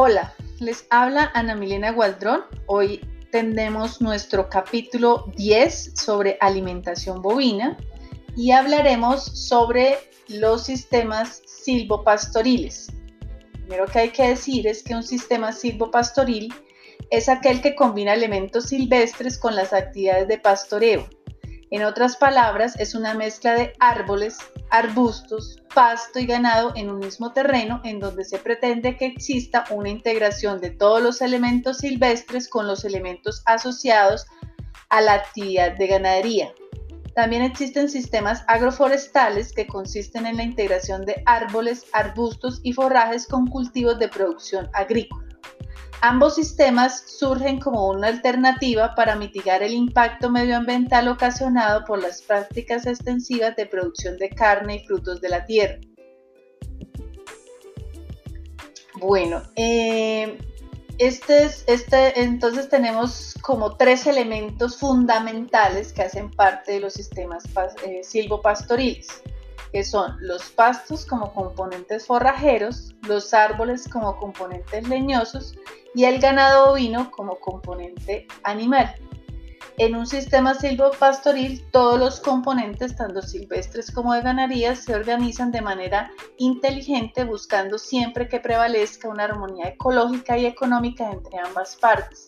Hola, les habla Ana Milena Gualdrón. Hoy tendremos nuestro capítulo 10 sobre alimentación bovina y hablaremos sobre los sistemas silvopastoriles. Primero que hay que decir es que un sistema silvopastoril es aquel que combina elementos silvestres con las actividades de pastoreo. En otras palabras, es una mezcla de árboles, arbustos, pasto y ganado en un mismo terreno en donde se pretende que exista una integración de todos los elementos silvestres con los elementos asociados a la actividad de ganadería. También existen sistemas agroforestales que consisten en la integración de árboles, arbustos y forrajes con cultivos de producción agrícola. Ambos sistemas surgen como una alternativa para mitigar el impacto medioambiental ocasionado por las prácticas extensivas de producción de carne y frutos de la tierra. Bueno, eh, este este, entonces tenemos como tres elementos fundamentales que hacen parte de los sistemas eh, silvopastoriles que son los pastos como componentes forrajeros, los árboles como componentes leñosos y el ganado ovino como componente animal. En un sistema silvopastoril, todos los componentes, tanto silvestres como de ganadería, se organizan de manera inteligente, buscando siempre que prevalezca una armonía ecológica y económica entre ambas partes.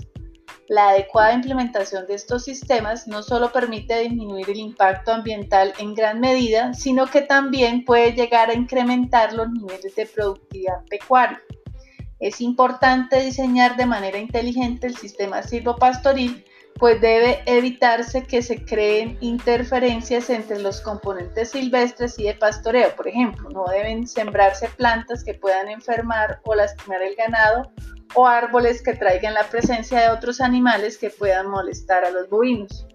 La adecuada implementación de estos sistemas no solo permite disminuir el impacto ambiental en gran medida, sino que también puede llegar a incrementar los niveles de productividad pecuaria. Es importante diseñar de manera inteligente el sistema silvopastoril, pues debe evitarse que se creen interferencias entre los componentes silvestres y de pastoreo. Por ejemplo, no deben sembrarse plantas que puedan enfermar o lastimar el ganado o árboles que traigan la presencia de otros animales que puedan molestar a los bovinos.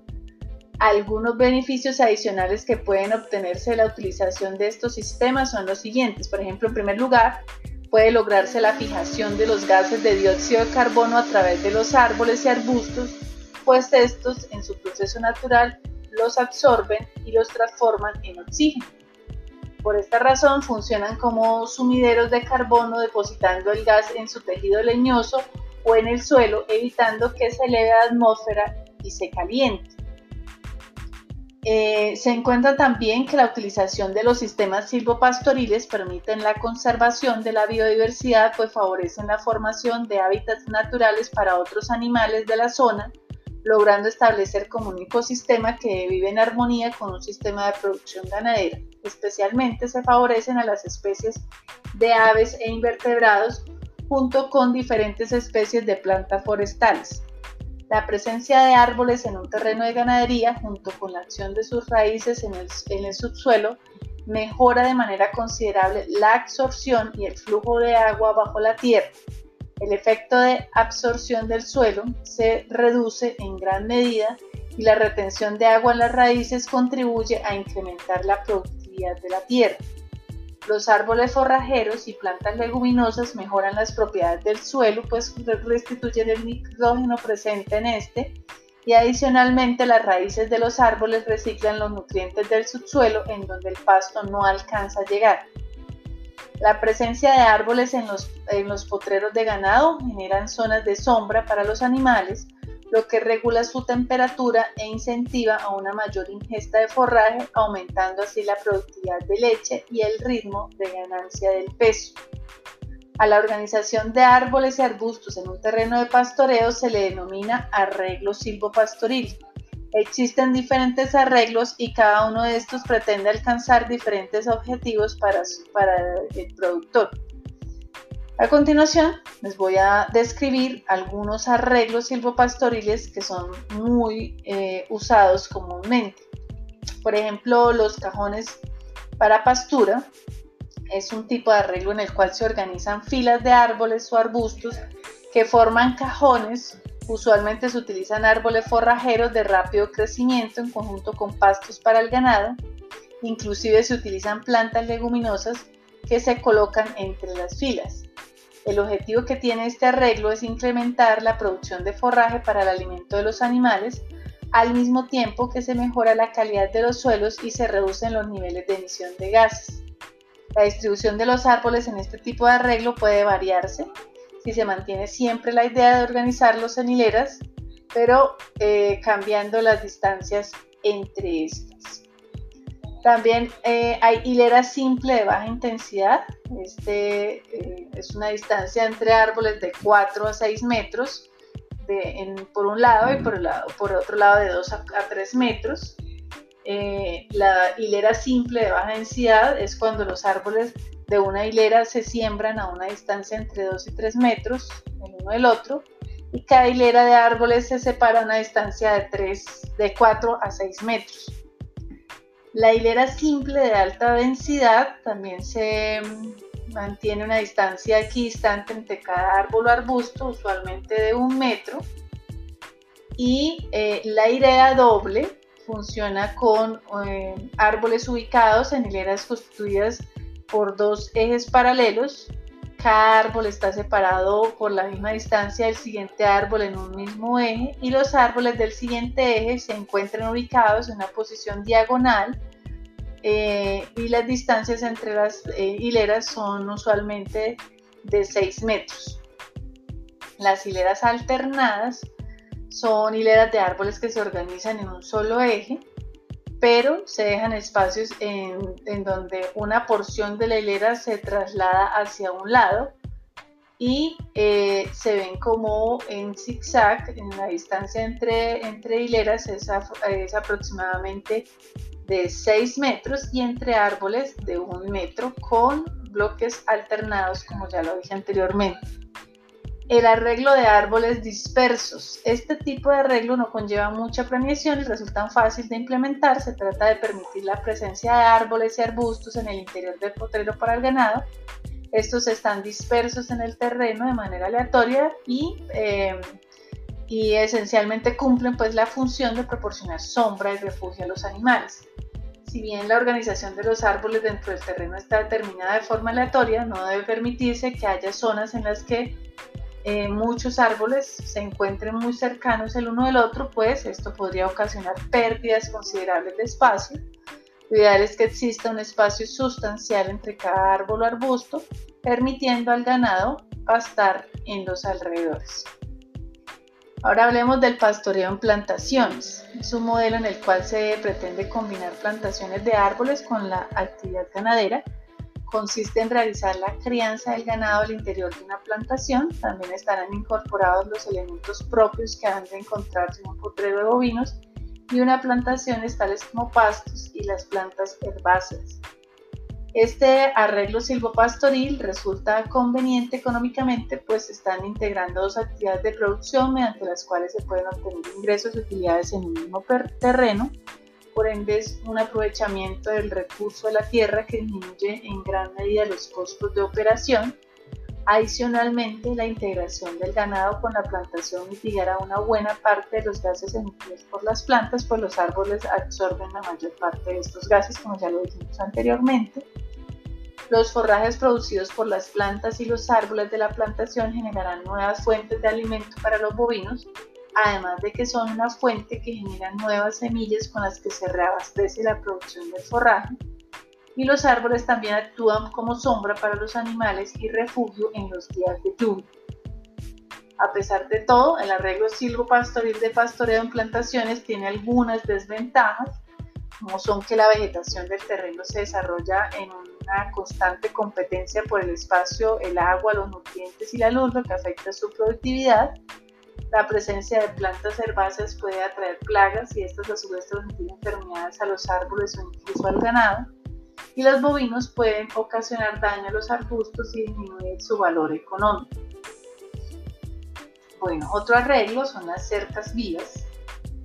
Algunos beneficios adicionales que pueden obtenerse de la utilización de estos sistemas son los siguientes. Por ejemplo, en primer lugar, puede lograrse la fijación de los gases de dióxido de carbono a través de los árboles y arbustos, pues estos en su proceso natural los absorben y los transforman en oxígeno. Por esta razón funcionan como sumideros de carbono depositando el gas en su tejido leñoso o en el suelo, evitando que se eleve a la atmósfera y se caliente. Eh, se encuentra también que la utilización de los sistemas silvopastoriles permiten la conservación de la biodiversidad, pues favorecen la formación de hábitats naturales para otros animales de la zona, logrando establecer como un ecosistema que vive en armonía con un sistema de producción ganadera. Especialmente se favorecen a las especies de aves e invertebrados junto con diferentes especies de plantas forestales. La presencia de árboles en un terreno de ganadería junto con la acción de sus raíces en el, en el subsuelo mejora de manera considerable la absorción y el flujo de agua bajo la tierra, el efecto de absorción del suelo se reduce en gran medida y la retención de agua en las raíces contribuye a incrementar la productividad de la tierra. Los árboles forrajeros y plantas leguminosas mejoran las propiedades del suelo, pues restituyen el nitrógeno presente en este y adicionalmente las raíces de los árboles reciclan los nutrientes del subsuelo en donde el pasto no alcanza a llegar. La presencia de árboles en los, potreros de ganado generan zonas de sombra para los animales, lo que regula su temperatura e incentiva a una mayor ingesta de forraje, aumentando así la productividad de leche y el ritmo de ganancia del peso. A la organización de árboles y arbustos en un terreno de pastoreo se le denomina arreglo silvopastoril. Existen diferentes arreglos y cada uno de estos pretende alcanzar diferentes objetivos para, el productor. A continuación, les voy a describir algunos arreglos silvopastoriles que son muy eh, usados comúnmente. Por ejemplo, los cajones para pastura es un tipo de arreglo en el cual se organizan filas de árboles o arbustos que forman cajones Usualmente se utilizan árboles forrajeros de rápido crecimiento en conjunto con pastos para el ganado. Inclusive se utilizan plantas leguminosas que se colocan entre las filas. El objetivo que tiene este arreglo es incrementar la producción de forraje para el alimento de los animales, al mismo tiempo que se mejora la calidad de los suelos y se reducen los niveles de emisión de gases. La distribución de los árboles en este tipo de arreglo puede variarse y se mantiene siempre la idea de organizarlos en hileras, pero eh, cambiando las distancias entre estas. También eh, hay hilera simple de baja intensidad. Este eh, es una distancia entre árboles de 4 a 6 metros por un lado y por, lado, por otro lado de 2 a, 3 metros. La hilera simple de baja densidad es cuando los árboles de una hilera se siembran a una distancia entre 2 y 3 metros el uno del otro y cada hilera de árboles se separa a una distancia de, 3, de 4 a 6 metros. La hilera simple de alta densidad también se mm, mantiene una distancia equidistante entre cada árbol o arbusto, usualmente de un metro. Y eh, la hilera doble funciona con eh, árboles ubicados en hileras constituidas por dos ejes paralelos cada árbol está separado por la misma distancia del siguiente árbol en un mismo eje y los árboles del siguiente eje se encuentran ubicados en una posición diagonal eh, y las distancias entre las eh, hileras son usualmente de 6 metros. Las hileras alternadas son hileras de árboles que se organizan en un solo eje pero se dejan espacios en, donde una porción de la hilera se traslada hacia un lado y eh, se ven como en zigzag, en la distancia entre, entre hileras es, es aproximadamente de 6 metros y entre árboles de un metro con bloques alternados como ya lo dije anteriormente el arreglo de árboles dispersos. Este tipo de arreglo no conlleva mucha planeación y resulta fácil de implementar. Se trata de permitir la presencia de árboles y arbustos en el interior del potrero para el ganado. Estos están dispersos en el terreno de manera aleatoria y, eh, y esencialmente cumplen pues la función de proporcionar sombra y refugio a los animales. Si bien la organización de los árboles dentro del terreno está determinada de forma aleatoria, no debe permitirse que haya zonas en las que eh, muchos árboles se encuentren muy cercanos el uno del otro, pues esto podría ocasionar pérdidas considerables de espacio. Lo ideal es que exista un espacio sustancial entre cada árbol o arbusto, permitiendo al ganado pastar en los alrededores. Ahora hablemos del pastoreo en plantaciones. Es un modelo en el cual se pretende combinar plantaciones de árboles con la actividad ganadera consiste en realizar la crianza del ganado al interior de una plantación. También estarán incorporados los elementos propios que han de encontrarse en un potrero de bovinos y una plantación tales como pastos y las plantas herbáceas. Este arreglo silvopastoril resulta conveniente económicamente, pues están integrando dos actividades de producción mediante las cuales se pueden obtener ingresos y utilidades en un mismo terreno por ende es un aprovechamiento del recurso de la tierra que disminuye en gran medida los costos de operación. Adicionalmente, la integración del ganado con la plantación mitigará una buena parte de los gases emitidos por las plantas, pues los árboles absorben la mayor parte de estos gases, como ya lo dijimos anteriormente. Los forrajes producidos por las plantas y los árboles de la plantación generarán nuevas fuentes de alimento para los bovinos, además de que son una fuente que genera nuevas semillas con las que se reabastece la producción del forraje, y los árboles también actúan como sombra para los animales y refugio en los días de lluvia. A pesar de todo, el arreglo silvopastoril de pastoreo en plantaciones tiene algunas desventajas, como son que la vegetación del terreno se desarrolla en una constante competencia por el espacio, el agua, los nutrientes y la luz, lo que afecta su productividad, la presencia de plantas herbáceas puede atraer plagas y estas a su vez transmitir enfermedades a los árboles o incluso al ganado. Y los bovinos pueden ocasionar daño a los arbustos y disminuir su valor económico. Bueno, otro arreglo son las cercas vivas.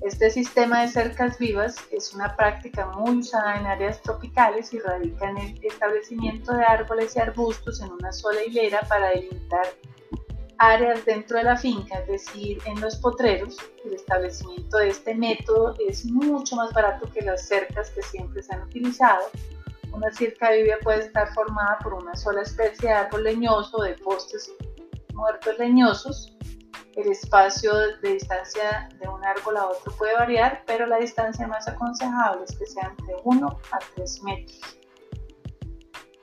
Este sistema de cercas vivas es una práctica muy usada en áreas tropicales y radica en el establecimiento de árboles y arbustos en una sola hilera para delimitar áreas dentro de la finca, es decir, en los potreros. El establecimiento de este método es mucho más barato que las cercas que siempre se han utilizado. Una cerca vivia puede estar formada por una sola especie de árbol leñoso de postes muertos leñosos. El espacio de distancia de un árbol a otro puede variar, pero la distancia más aconsejable es que sea entre 1 a 3 metros.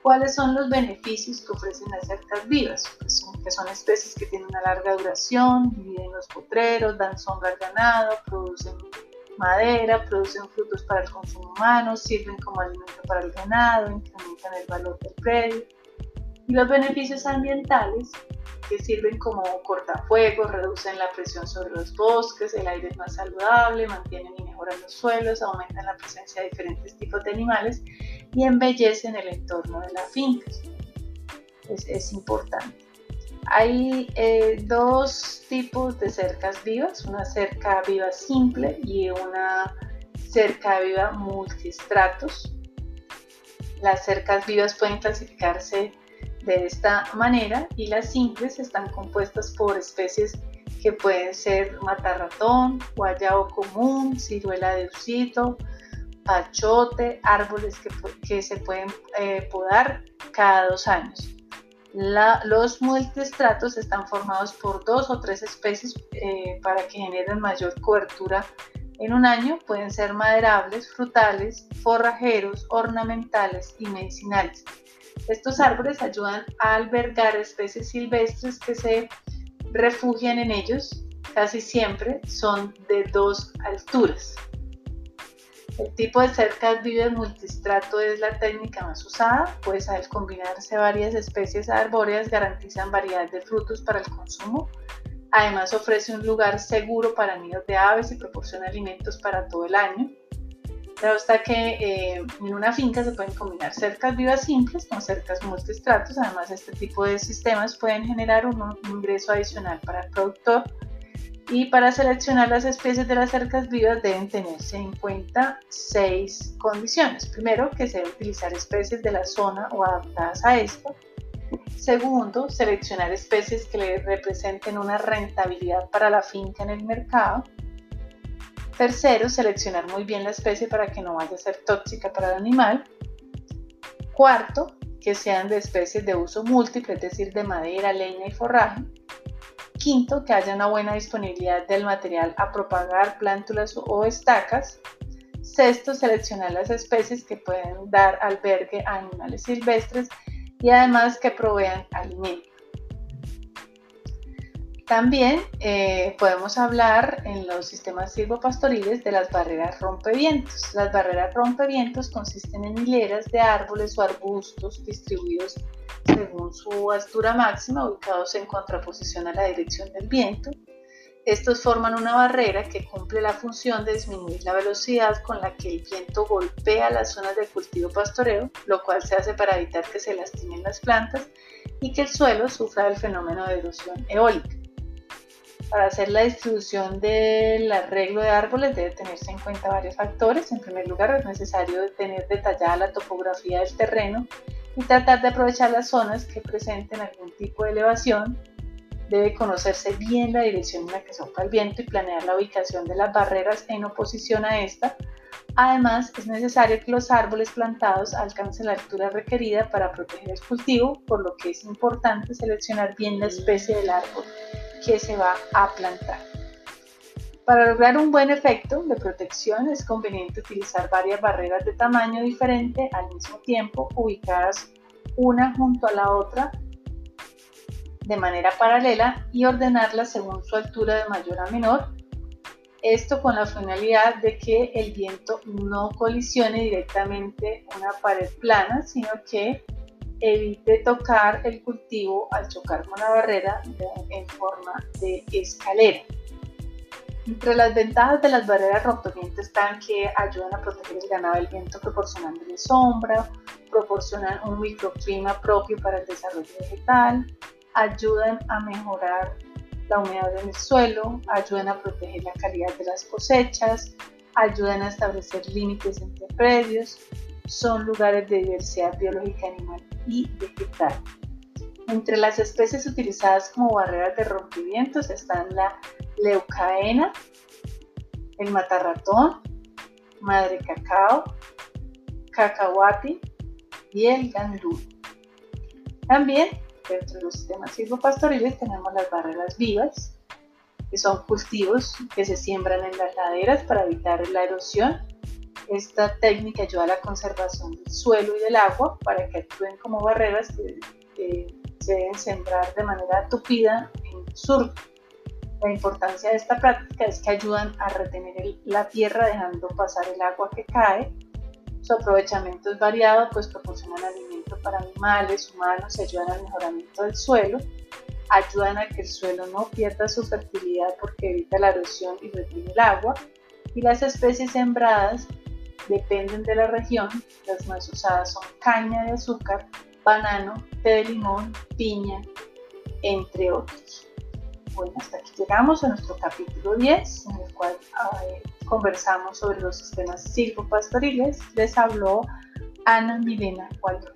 ¿Cuáles son los beneficios que ofrecen las cercas vivas? Pues son que son especies que tienen una larga duración, viven los potreros, dan sombra al ganado, producen madera, producen frutos para el consumo humano, sirven como alimento para el ganado, incrementan el valor del predio. Y los beneficios ambientales, que sirven como cortafuegos, reducen la presión sobre los bosques, el aire es más saludable, mantienen y mejoran los suelos, aumentan la presencia de diferentes tipos de animales y embellecen el entorno de la finca. es importante. Hay eh, dos tipos de cercas vivas, una cerca viva simple y una cerca viva multistratos. Las cercas vivas pueden clasificarse de esta manera y las simples están compuestas por especies que pueden ser matarratón, guayabo común, ciruela de usito, pachote, árboles que, se pueden eh, podar cada dos años los multistratos están formados por dos o tres especies eh, para que generen mayor cobertura en un año. Pueden ser maderables, frutales, forrajeros, ornamentales y medicinales. Estos árboles ayudan a albergar especies silvestres que se refugian en ellos. Casi siempre son de dos alturas. El tipo de cercas vive multistrato es la técnica más usada, pues al combinarse varias especies arbóreas garantizan variedad de frutos para el consumo. Además ofrece un lugar seguro para nidos de aves y proporciona alimentos para todo el año. Claro que eh, en una finca se pueden combinar cercas vivas simples con cercas multistratos. Además, este tipo de sistemas pueden generar un ingreso adicional para el productor y para seleccionar las especies de las cercas vivas deben tenerse en cuenta seis condiciones. Primero, que se debe utilizar especies de la zona o adaptadas a esto. Segundo, seleccionar especies que le representen una rentabilidad para la finca en el mercado. Tercero, seleccionar muy bien la especie para que no vaya a ser tóxica para el animal. Cuarto, que sean de especies de uso múltiple, es decir, de madera, leña y forraje. Quinto, que haya una buena disponibilidad del material a propagar, plántulas o estacas. Sexto, seleccionar las especies que pueden dar albergue a animales silvestres y además que provean alimento. También eh, podemos hablar en los sistemas silvopastoriles de las barreras rompevientos. Las barreras rompevientos consisten en hileras de árboles o arbustos distribuidos según su altura máxima, ubicados en contraposición a la dirección del viento. Estos forman una barrera que cumple la función de disminuir la velocidad con la que el viento golpea las zonas de cultivo pastoreo, lo cual se hace para evitar que se lastimen las plantas y que el suelo sufra el fenómeno de erosión eólica. Para hacer la distribución del arreglo de árboles debe tenerse en cuenta varios factores. En primer lugar, es necesario tener detallada la topografía del terreno y tratar de aprovechar las zonas que presenten algún tipo de elevación. Debe conocerse bien la dirección en la que sopla el viento y planear la ubicación de las barreras en oposición a esta. Además, es necesario que los árboles plantados alcancen la altura requerida para proteger el cultivo, por lo que es importante seleccionar bien la especie del árbol que se va a plantar. Para lograr un buen efecto de protección es conveniente utilizar varias barreras de tamaño diferente al mismo tiempo, ubicadas una junto a la otra de manera paralela y ordenarlas según su altura de mayor a menor. Esto con la finalidad de que el viento no colisione directamente una pared plana, sino que evite tocar el cultivo al chocar con la barrera en forma de escalera. Entre las ventajas de las barreras rompeviento están que ayudan a proteger el ganado del viento proporcionándole sombra, proporcionan un microclima propio para el desarrollo vegetal, ayudan a mejorar la humedad en el suelo, ayudan a proteger la calidad de las cosechas, ayudan a establecer límites entre predios, son lugares de diversidad biológica animal y vegetal. Entre las especies utilizadas como barreras de rompimientos están la leucaena, el matarratón, madre cacao, cacahuati y el gandú. También dentro de los sistemas silvopastoriles tenemos las barreras vivas, que son cultivos que se siembran en las laderas para evitar la erosión. Esta técnica ayuda a la conservación del suelo y del agua para que actúen como barreras que se deben sembrar de manera tupida en sur. La importancia de esta práctica es que ayudan a retener la tierra dejando pasar el agua que cae. Su aprovechamiento es variado, pues proporcionan alimento para animales, humanos ayudan al mejoramiento del suelo. Ayudan a que el suelo no pierda su fertilidad porque evita la erosión y retiene el agua. Y las especies sembradas dependen de la región. Las más usadas son caña de azúcar, banano, té de limón, piña, entre otros. Bueno, hasta aquí llegamos a nuestro capítulo 10, en el cual eh, conversamos sobre los sistemas silvopastoriles. Les habló Ana Milena Cuadro.